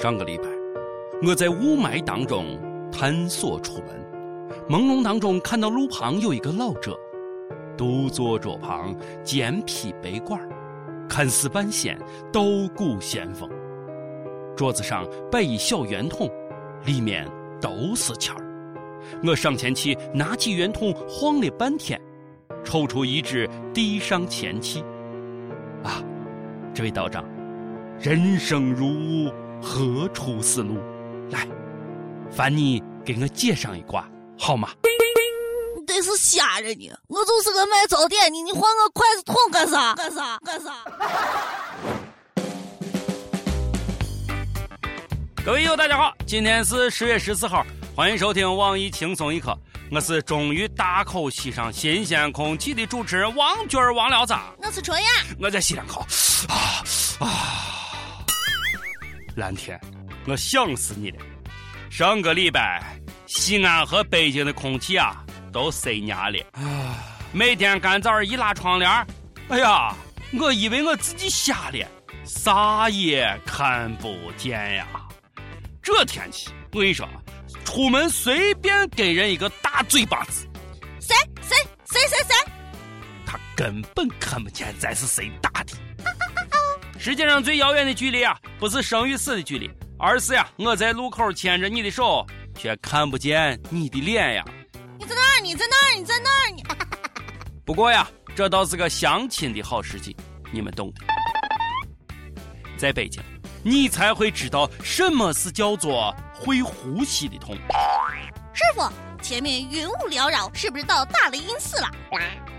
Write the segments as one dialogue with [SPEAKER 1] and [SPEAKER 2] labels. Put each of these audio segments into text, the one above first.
[SPEAKER 1] 上个礼拜，我在雾霾当中探索出门，朦胧当中看到路旁有一个老者，独坐桌旁，肩披背罐看似半仙，斗骨仙风。桌子上摆一小圆筒，里面都是钱儿。我上前去拿起圆筒晃了半天，抽出一支递上前去。啊，这位道长，人生如雾，何处是路？来，烦你给我解上一卦好吗？
[SPEAKER 2] 你这是吓人呢！我就是个卖早点的，你换个筷子筒干啥？干啥？干啥？
[SPEAKER 1] 各位友，大家好，今天是十月十四号，欢迎收听网易轻松一刻，我是终于大口吸上新鲜空气的主持人王军王聊子。
[SPEAKER 2] 我是春燕，
[SPEAKER 1] 我在吸两口，啊啊！蓝天，我想死你了！上个礼拜，西安和北京的空气啊都塞牙了，每天干早一拉窗帘，哎呀，我以为我自己瞎了，啥也看不见呀！这天气，我跟你说，出门随便给人一个大嘴巴子，
[SPEAKER 2] 谁？谁？谁？谁？谁，
[SPEAKER 1] 他根本看不见咱是谁打的。世界上最遥远的距离啊，不是生与死的距离，而是呀，我在路口牵着你的手，却看不见你的脸呀。
[SPEAKER 2] 你在那儿？你在那儿？你在那儿？你。
[SPEAKER 1] 不过呀，这倒是个相亲的好时机，你们懂的。在北京。你才会知道什么是叫做会呼吸的痛。
[SPEAKER 2] 师傅，前面云雾缭绕，是不是到大雷音寺了？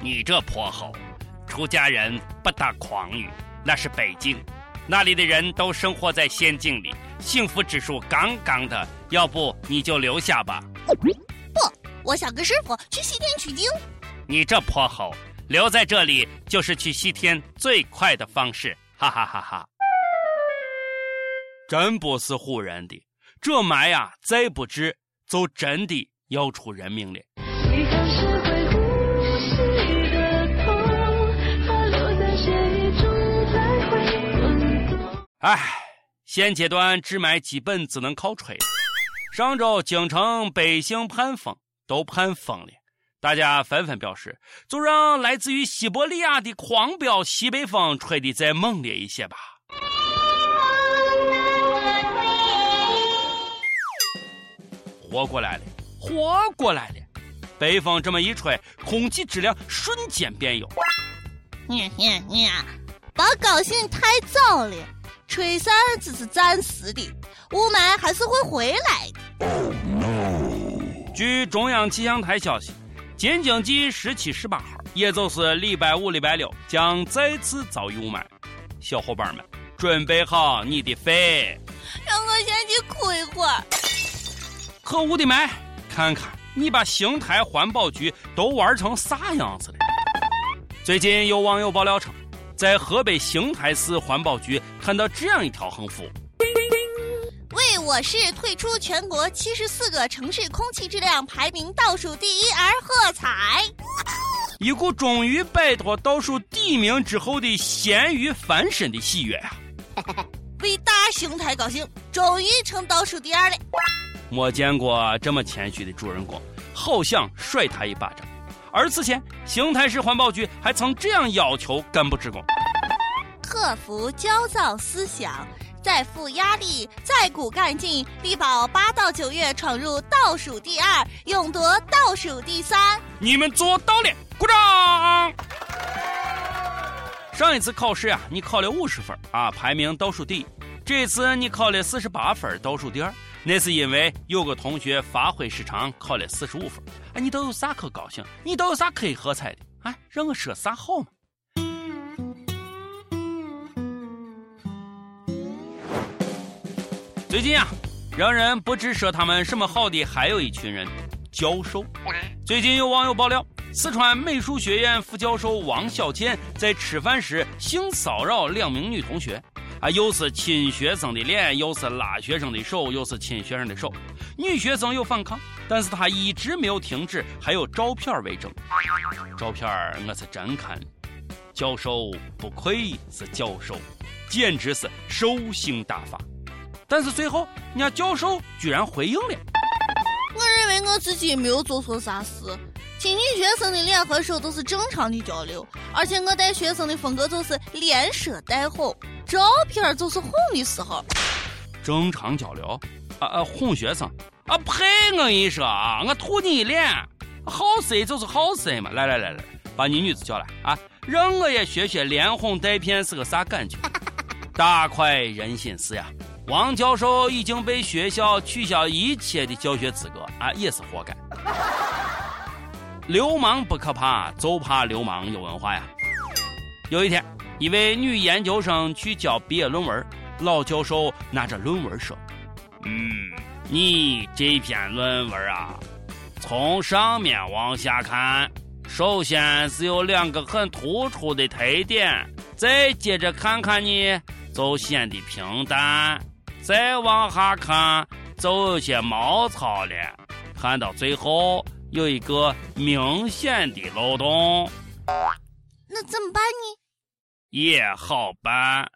[SPEAKER 1] 你这泼猴，出家人不打诳语，那是北京，那里的人都生活在仙境里，幸福指数杠杠的。要不你就留下吧。
[SPEAKER 2] 不，我想跟师傅去西天取经。
[SPEAKER 1] 你这泼猴，留在这里就是去西天最快的方式。哈哈哈哈。真不是唬人的，这埋呀，再不治，就真的要出人命了。哎，现阶段治霾基本只能靠吹。上周京城百姓盼风，都盼疯了，大家纷纷表示，就让来自于西伯利亚的狂飙西北风吹得再猛烈一些吧。活过来了，活过来了！北风这么一吹，空气质量瞬间变优。
[SPEAKER 2] 你你你，别高兴太早了，吹散只是暂时的，雾霾还是会回来
[SPEAKER 1] 的。据中央气象台消息，京季十七、十八号，也就是礼拜五、礼拜六，将再次遭遇雾霾。小伙伴们，准备好你的肺，
[SPEAKER 2] 让我先去哭一会儿。
[SPEAKER 1] 可恶的霾！看看你把邢台环保局都玩成啥样子了？最近有网友爆料称，在河北邢台市环保局看到这样一条横幅：“
[SPEAKER 2] 为我市退出全国七十四个城市空气质量排名倒数第一而喝彩。”
[SPEAKER 1] 一股终于摆脱倒数第一名之后的咸鱼翻身的喜悦啊！
[SPEAKER 2] 为大邢台高兴，终于成倒数第二了。
[SPEAKER 1] 没见过这么谦虚的主人公，好想甩他一巴掌。而此前，邢台市环保局还曾这样要求干部职工：
[SPEAKER 2] 克服焦躁思想，再负压力，再鼓干劲，力保八到九月闯入倒数第二，勇夺倒数第三。
[SPEAKER 1] 你们做到了，鼓掌！上一次考试呀，你考了五十分啊，排名倒数第一。这次你考了四十八分，倒数第二。那是因为有个同学发挥失常，考了四十五分。哎，你都有啥可高兴？你都有啥可以喝彩的？哎，让我说啥好嘛？最近啊，让人不知说他们什么好的，还有一群人，教授。最近有网友爆料，四川美术学院副教授王小贱在吃饭时性骚扰两名女同学。啊，又是亲学生的脸，又是拉学生的手，又是亲学生的手。女学生有反抗，但是她一直没有停止，还有照片为证。照片我是真看，教授不愧是教授，简直是兽性大发。但是最后，人家教授居然回应了。
[SPEAKER 2] 我认为我自己没有做错啥事，亲女学生的脸和手都是正常的交流，而且我带学生的风格就是连说带哄，照片就是哄的时候。
[SPEAKER 1] 正常交流？啊啊，哄学生？啊呸！我跟你说啊，我吐你一脸。好色就是好色嘛！来来来来，把你女子叫来啊，让我也学学连哄带骗是个啥感觉。大快人心事呀！王教授已经被学校取消一切的教学资格啊，也是活该。流氓不可怕，就怕流氓有文化呀。有一天，一位女研究生去交毕业论文，老教授拿着论文说：“嗯，你这篇论文啊。”从上面往下看，首先是有两个很突出的特点，再接着看看你，就显得平淡；再往下看，就有些毛糙了。看到最后，有一个明显的漏洞。
[SPEAKER 2] 那怎么办呢？
[SPEAKER 1] 也好办，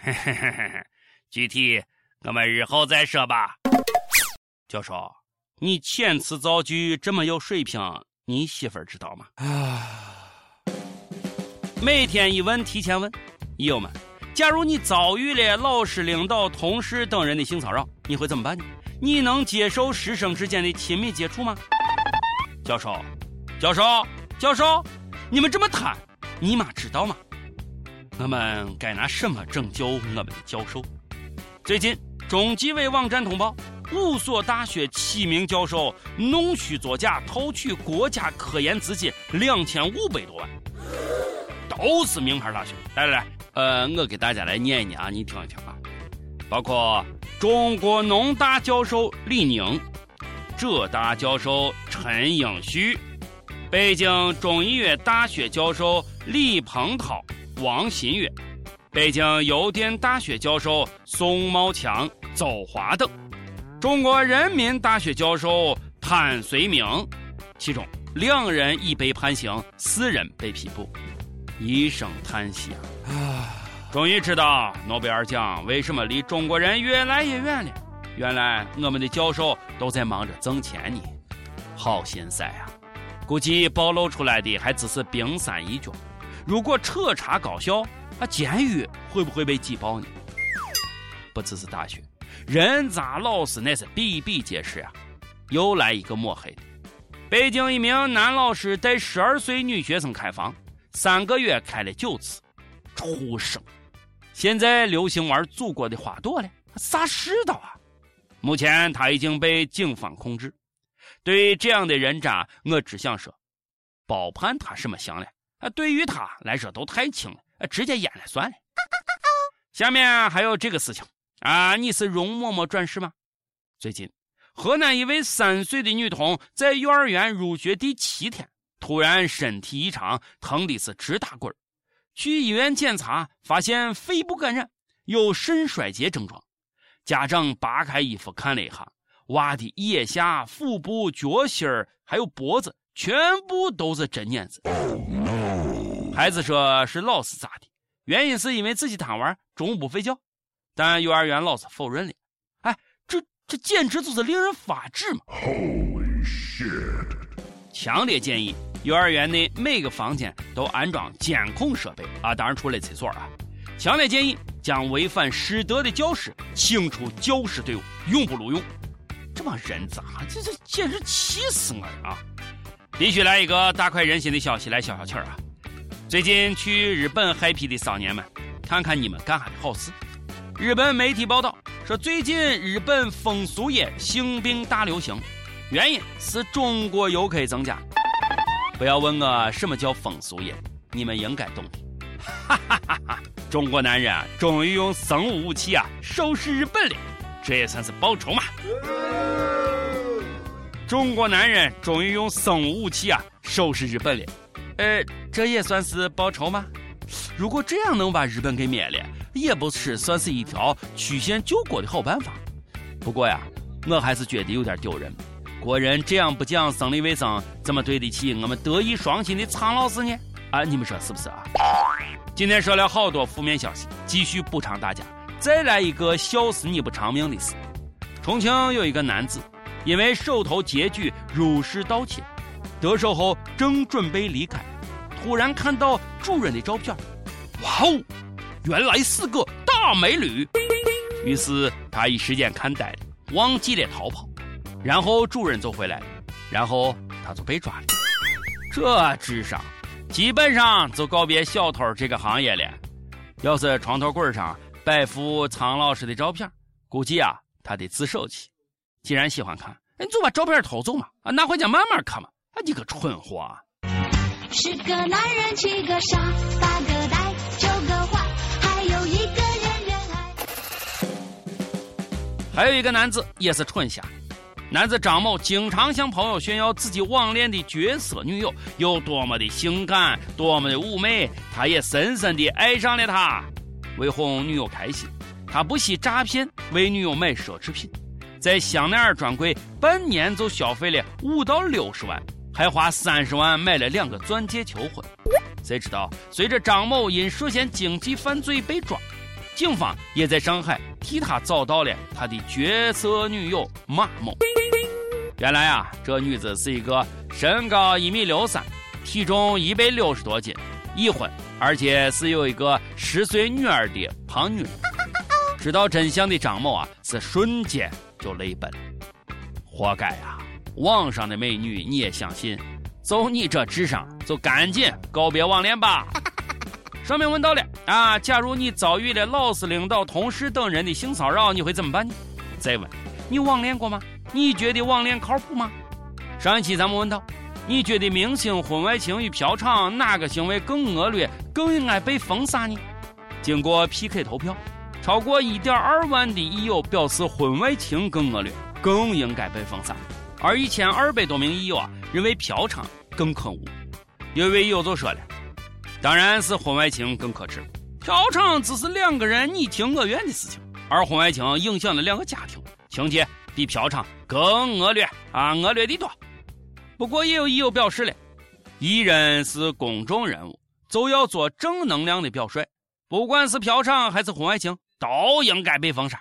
[SPEAKER 1] 嘿嘿嘿嘿嘿，具体我们日后再说吧。教授。你遣词造句这么有水平，你媳妇儿知道吗？啊！每天一问提前问，友们，假如你遭遇了老师、领导、同事等人的性骚扰，你会怎么办呢？你能接受师生之间的亲密接触吗？教授，教授，教授，你们这么贪，你妈知道吗？我们该拿什么拯救我们的教授？最近，中纪委网站通报。五所大学七名教授弄虚作假，偷取国家科研资金两千五百多万，都是名牌大学。来来来，呃，我给大家来念一念啊，你听一听啊。包括中国农大教授李宁，浙大教授陈英旭，北京中医药大学教授李鹏涛、王新月，北京邮电大学教授宋茂强、邹华等。中国人民大学教授潘绥铭，其中两人已被判刑，四人被批捕。一声叹息啊！终于知道诺贝尔奖为什么离中国人越来越远了。原来我们的教授都在忙着挣钱呢，好心塞啊！估计暴露出来的还只是冰山一角。如果彻查高校，啊，监狱会不会被挤爆呢？不只是大学。人渣老师那是比比皆是呀！又来一个抹黑的。北京一名男老师带十二岁女学生开房，三个月开了九次，畜生！现在流行玩祖国的花朵了，啥世道啊？目前他已经被警方控制。对于这样的人渣，我只想说，包判他什么刑了？啊，对于他来说都太轻了，直接淹了算了。下面还有这个事情。啊，你是容嬷嬷转世吗？最近，河南一位三岁的女童在幼儿园入学第七天，突然身体异常，疼的是直打滚去医院检查，发现肺部感染，有肾衰竭症状。家长扒开衣服看了一下，娃的腋下、腹部、脚心儿还有脖子，全部都是针眼子。孩子说是老师砸的，原因是因为自己贪玩，中午不睡觉。但幼儿园老师否认了，哎，这这简直就是令人发指嘛！Holy shit！强烈建议幼儿园内每个房间都安装监控设备啊，当然除了厕所啊。强烈建议将违反师德的教师清除教师队伍，永不录用。这帮人渣，这这简直气死我了啊！必须来一个大快人心的消息来消消气儿啊！最近去日本嗨皮的少年们，看看你们干啥的好事。日本媒体报道说，最近日本风俗业性病大流行，原因是中国游客增加。不要问我什么叫风俗业，你们应该懂的。哈哈哈哈！中国男人啊，终于用生物武器啊收拾日本了，这也算是报仇嘛。中国男人终于用生物武器啊收拾日本了，呃，这也算是报仇吗？如果这样能把日本给灭了。也不是算是一条曲线救国的好办法。不过呀，我还是觉得有点丢人。国人这样不讲生理卫生，怎么对得起我们德艺双馨的苍老师呢？啊，你们说是不是啊？今天说了好多负面消息，继续补偿大家。再来一个笑死你不偿命的事。重庆有一个男子，因为手头拮据，入室盗窃，得手后正准备离开，突然看到主人的照片，哇哦，原来是个大美女。于是他一时间看呆了，忘记了逃跑。然后主人就回来了，然后他就被抓了。这智商，基本上就告别小偷这个行业了。要是床头柜上摆幅苍老师的照片，估计啊。他得自首去。既然喜欢看，你就把照片偷走嘛，啊，拿回家慢慢看嘛。啊，你个蠢货！十个男人，七个傻，八个呆，九个坏，还有一个人人爱。还有一个男子也是蠢瞎。男子张某经常向朋友炫耀自己网恋的绝色女友有多么的性感，多么的妩媚，他也深深的爱上了她。为哄女友开心。他不惜诈骗为女友买奢侈品，在香奈儿专柜半年就消费了五到六十万，还花三十万买了两个钻戒求婚。谁知道随着张某因涉嫌经济犯罪被抓，警方也在上海替他找到了他的绝色女友马某。原来啊，这女子是一个身高一米六三，体重一百六十多斤，已婚，而且是有一个十岁女儿的胖女人。知道真相的张某啊，是瞬间就泪奔，活该啊！网上的美女你也相信？就你这智商，就赶紧告别网恋吧！上面问到了啊，假如你遭遇了老师、领导、同事等人的性骚扰，你会怎么办呢？再问，你网恋过吗？你觉得网恋靠谱吗？上一期咱们问到，你觉得明星婚外情与嫖娼哪个行为更恶劣，更应该被封杀呢？经过 PK 投票。超过一点二万的益友表示婚外情更恶劣，更应该被封杀。而一千二百多名益友啊认为嫖娼更可恶。有一位益友就说了：“当然是婚外情更可耻，嫖娼只是两个人你情我愿的事情，而婚外情影响了两个家庭，情节比嫖娼更恶劣啊，恶劣的多。”不过也有益友表示了：“艺人是公众人物，就要做正能量的表率，不管是嫖娼还是婚外情。”都应该被封杀。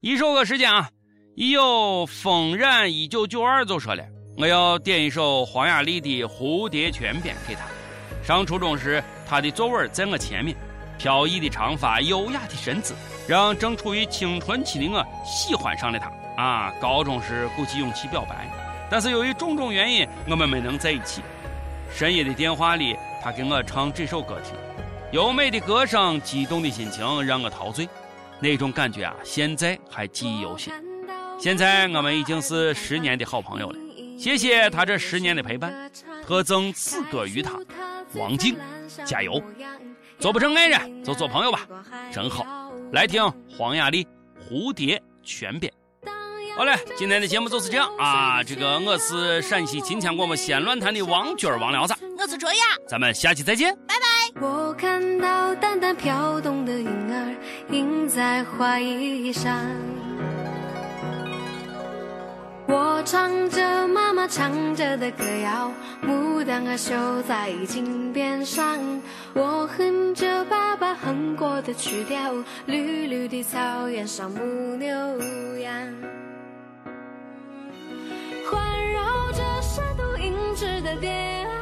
[SPEAKER 1] 一首歌时间啊，一有风染一九九二就说了，我要点一首黄雅莉的《蝴蝶泉边》给他。上初中时，他的座位在我前面，飘逸的长发，优雅的身姿，让正处于青春期的我喜欢上了他。啊，高中时鼓起勇气表白，但是由于种种原因，我们没能在一起。深夜的电话里，他给我唱这首歌听。优美的歌声，激动的心情让我陶醉，那种感觉啊，现在还记忆犹新。现在我们已经是十年的好朋友了，谢谢他这十年的陪伴，特赠此歌于他。王静，加油！做不成爱人，就做朋友吧，真好。来听黄雅莉《蝴蝶泉边》。好嘞，今天的节目就是这样啊。这个我是陕西秦腔广播西安论坛的王军王聊子，
[SPEAKER 2] 我是卓雅，
[SPEAKER 1] 咱们下期再见，
[SPEAKER 2] 拜拜。我看到淡淡飘动的云儿印在花衣上，我唱着妈妈唱着的歌谣，牡丹儿绣在襟边上，我哼着爸爸哼过的曲调，绿绿的草原上牧牛羊，环绕着山都银质的蝶。